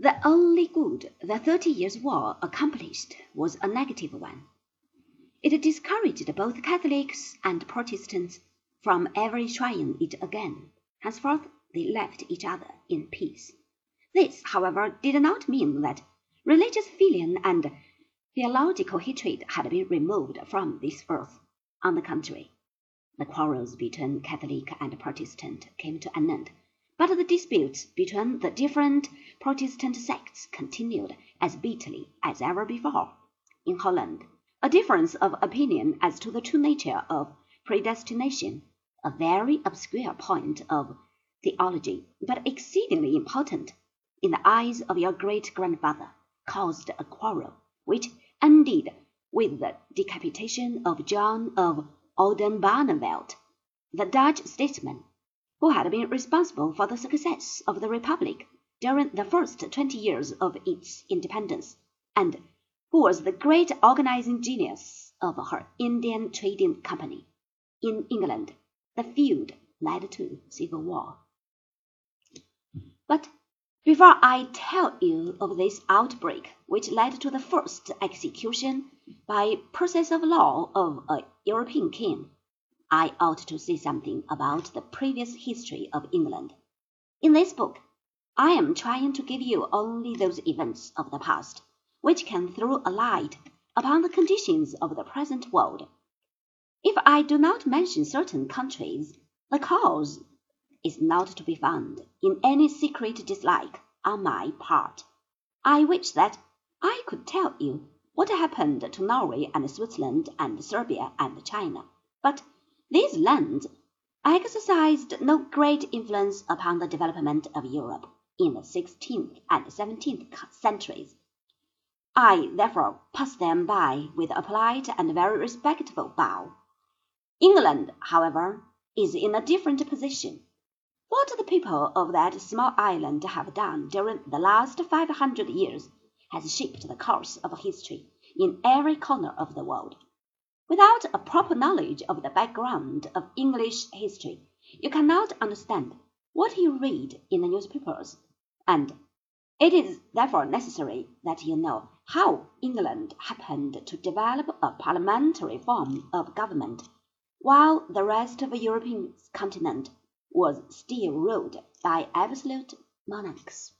The only good the Thirty Years' War accomplished was a negative one. It discouraged both Catholics and Protestants from ever trying it again. Henceforth they left each other in peace. This, however, did not mean that religious feeling and theological hatred had been removed from this earth. On the contrary, the quarrels between Catholic and Protestant came to an end but the disputes between the different Protestant sects continued as bitterly as ever before. In Holland, a difference of opinion as to the true nature of predestination, a very obscure point of theology, but exceedingly important in the eyes of your great grandfather, caused a quarrel which ended with the decapitation of John of Oldenbarnevelt, the Dutch statesman who had been responsible for the success of the Republic during the first twenty years of its independence, and who was the great organizing genius of her Indian Trading Company. In England, the feud led to civil war. But before I tell you of this outbreak, which led to the first execution by process of law of a European king, I ought to say something about the previous history of England. In this book, I am trying to give you only those events of the past which can throw a light upon the conditions of the present world. If I do not mention certain countries, the cause is not to be found in any secret dislike on my part. I wish that I could tell you what happened to Norway and Switzerland and Serbia and China, but these lands exercised no great influence upon the development of Europe in the sixteenth and seventeenth centuries. I therefore pass them by with a polite and very respectful bow. England, however, is in a different position. What the people of that small island have done during the last five hundred years has shaped the course of history in every corner of the world. Without a proper knowledge of the background of English history, you cannot understand what you read in the newspapers, and it is therefore necessary that you know how England happened to develop a parliamentary form of government, while the rest of the European continent was still ruled by absolute monarchs.